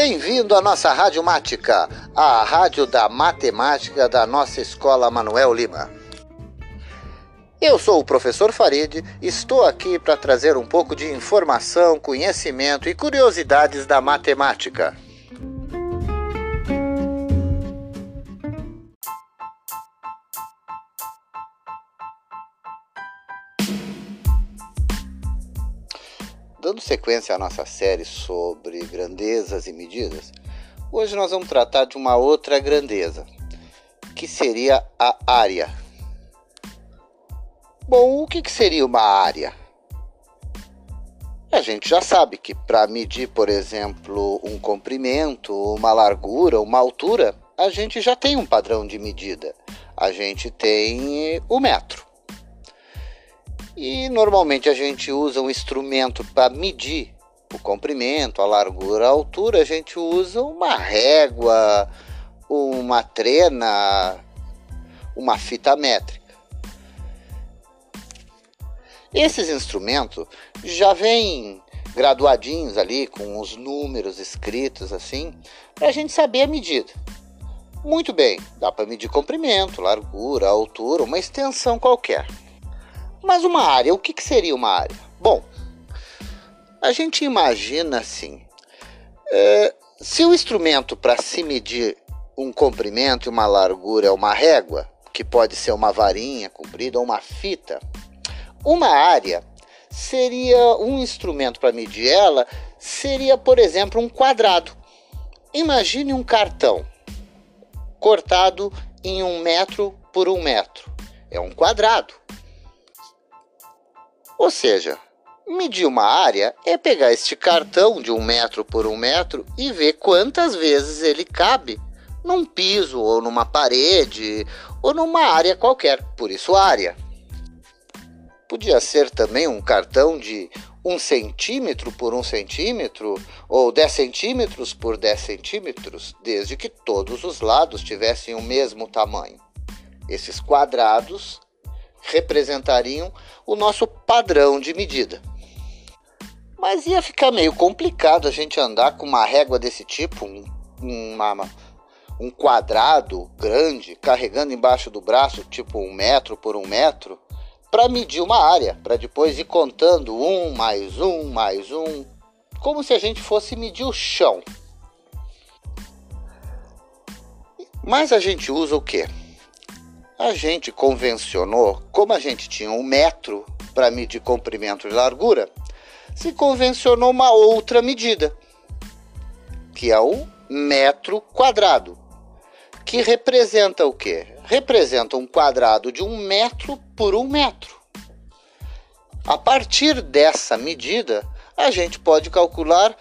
Bem-vindo à nossa Rádio Mática, a rádio da matemática da nossa escola Manuel Lima. Eu sou o professor Farid, estou aqui para trazer um pouco de informação, conhecimento e curiosidades da matemática. Dando sequência à nossa série sobre grandezas e medidas, hoje nós vamos tratar de uma outra grandeza, que seria a área. Bom, o que, que seria uma área? A gente já sabe que para medir, por exemplo, um comprimento, uma largura, uma altura, a gente já tem um padrão de medida. A gente tem o metro. E normalmente a gente usa um instrumento para medir o comprimento, a largura, a altura, a gente usa uma régua, uma trena, uma fita métrica. Esses instrumentos já vêm graduadinhos ali com os números escritos assim, para a gente saber a medida. Muito bem, dá para medir comprimento, largura, altura, uma extensão qualquer. Mas uma área, o que, que seria uma área? Bom, a gente imagina assim: é, se o instrumento para se medir um comprimento e uma largura é uma régua, que pode ser uma varinha comprida ou uma fita, uma área seria um instrumento para medir ela, seria, por exemplo, um quadrado. Imagine um cartão cortado em um metro por um metro. É um quadrado. Ou seja, medir uma área é pegar este cartão de um metro por um metro e ver quantas vezes ele cabe num piso ou numa parede ou numa área qualquer, por isso área. Podia ser também um cartão de um centímetro por um centímetro ou 10 centímetros por 10 centímetros, desde que todos os lados tivessem o mesmo tamanho. Esses quadrados representariam o nosso padrão de medida. Mas ia ficar meio complicado a gente andar com uma régua desse tipo, um, uma, um quadrado grande, carregando embaixo do braço, tipo um metro por um metro, para medir uma área, para depois ir contando um mais um mais um, como se a gente fosse medir o chão. Mas a gente usa o que? A gente convencionou, como a gente tinha um metro para medir comprimento e largura, se convencionou uma outra medida, que é o metro quadrado, que representa o quê? Representa um quadrado de um metro por um metro. A partir dessa medida, a gente pode calcular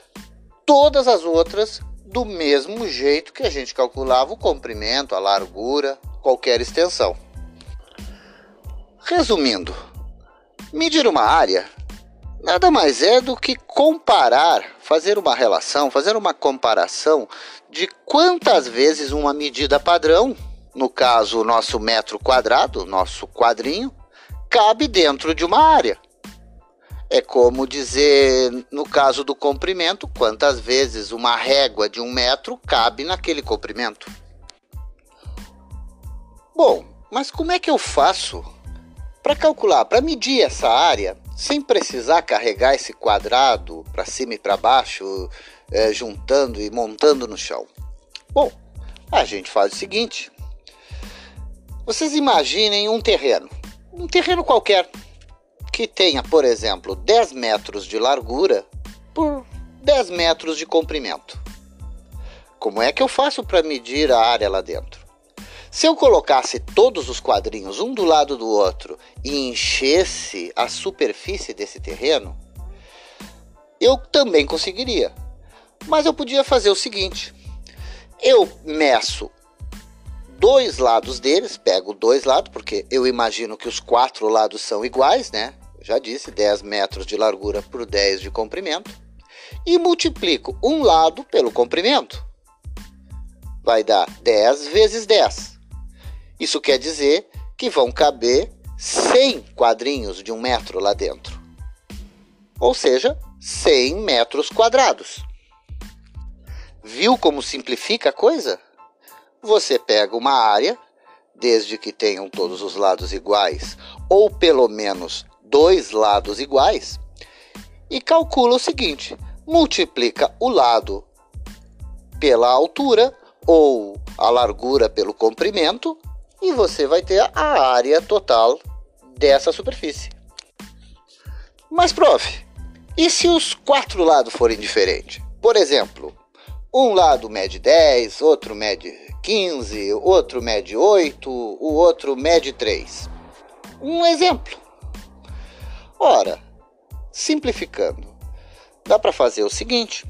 todas as outras do mesmo jeito que a gente calculava o comprimento, a largura, qualquer extensão. Resumindo, medir uma área nada mais é do que comparar, fazer uma relação, fazer uma comparação de quantas vezes uma medida padrão, no caso o nosso metro quadrado, nosso quadrinho, cabe dentro de uma área. É como dizer, no caso do comprimento, quantas vezes uma régua de um metro cabe naquele comprimento. Bom, mas como é que eu faço para calcular, para medir essa área sem precisar carregar esse quadrado para cima e para baixo, é, juntando e montando no chão? Bom, a gente faz o seguinte: vocês imaginem um terreno, um terreno qualquer, que tenha, por exemplo, 10 metros de largura por 10 metros de comprimento. Como é que eu faço para medir a área lá dentro? Se eu colocasse todos os quadrinhos um do lado do outro e enchesse a superfície desse terreno, eu também conseguiria. Mas eu podia fazer o seguinte: eu meço dois lados deles, pego dois lados, porque eu imagino que os quatro lados são iguais, né? Já disse, 10 metros de largura por 10 de comprimento. E multiplico um lado pelo comprimento. Vai dar 10 vezes 10. Isso quer dizer que vão caber 100 quadrinhos de um metro lá dentro. Ou seja, 100 metros quadrados. Viu como simplifica a coisa? Você pega uma área, desde que tenham todos os lados iguais, ou pelo menos dois lados iguais, e calcula o seguinte: multiplica o lado pela altura ou a largura pelo comprimento e você vai ter a área total dessa superfície. Mas, prof, e se os quatro lados forem diferentes? Por exemplo, um lado mede 10, outro mede 15, outro mede 8, o outro mede 3. Um exemplo. Ora, simplificando, dá para fazer o seguinte: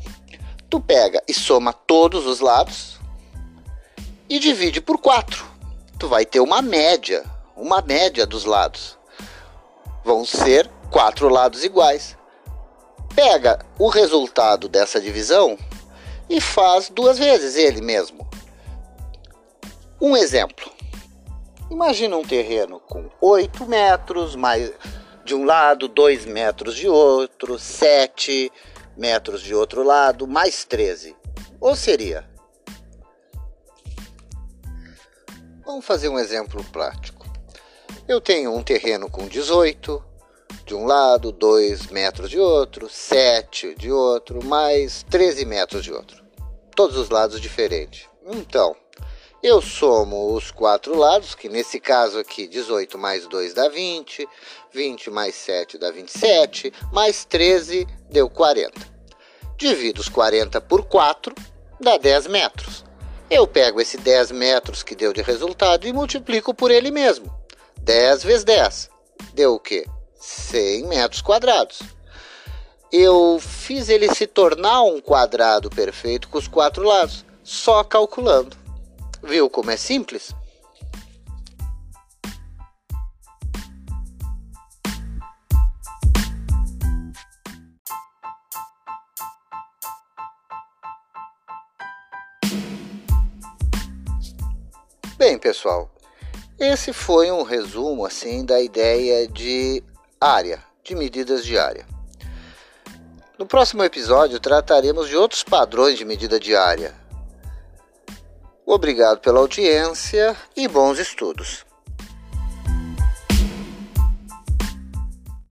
tu pega e soma todos os lados e divide por 4. Tu vai ter uma média, uma média dos lados. Vão ser quatro lados iguais. Pega o resultado dessa divisão e faz duas vezes ele mesmo. Um exemplo. Imagina um terreno com 8 metros, mais de um lado, 2 metros de outro, 7 metros de outro lado, mais 13. Ou seria? Vamos fazer um exemplo prático. Eu tenho um terreno com 18, de um lado, 2 metros de outro, 7 de outro, mais 13 metros de outro. Todos os lados diferentes. Então, eu somo os quatro lados, que nesse caso aqui 18 mais 2 dá 20, 20 mais 7 dá 27, mais 13 deu 40. Divido os 40 por 4, dá 10 metros. Eu pego esse 10 metros que deu de resultado e multiplico por ele mesmo. 10 vezes 10 deu o quê? 100 metros quadrados. Eu fiz ele se tornar um quadrado perfeito com os quatro lados, só calculando. Viu como é simples? Bem, pessoal, esse foi um resumo assim da ideia de área, de medidas de área. No próximo episódio trataremos de outros padrões de medida diária. Obrigado pela audiência e bons estudos.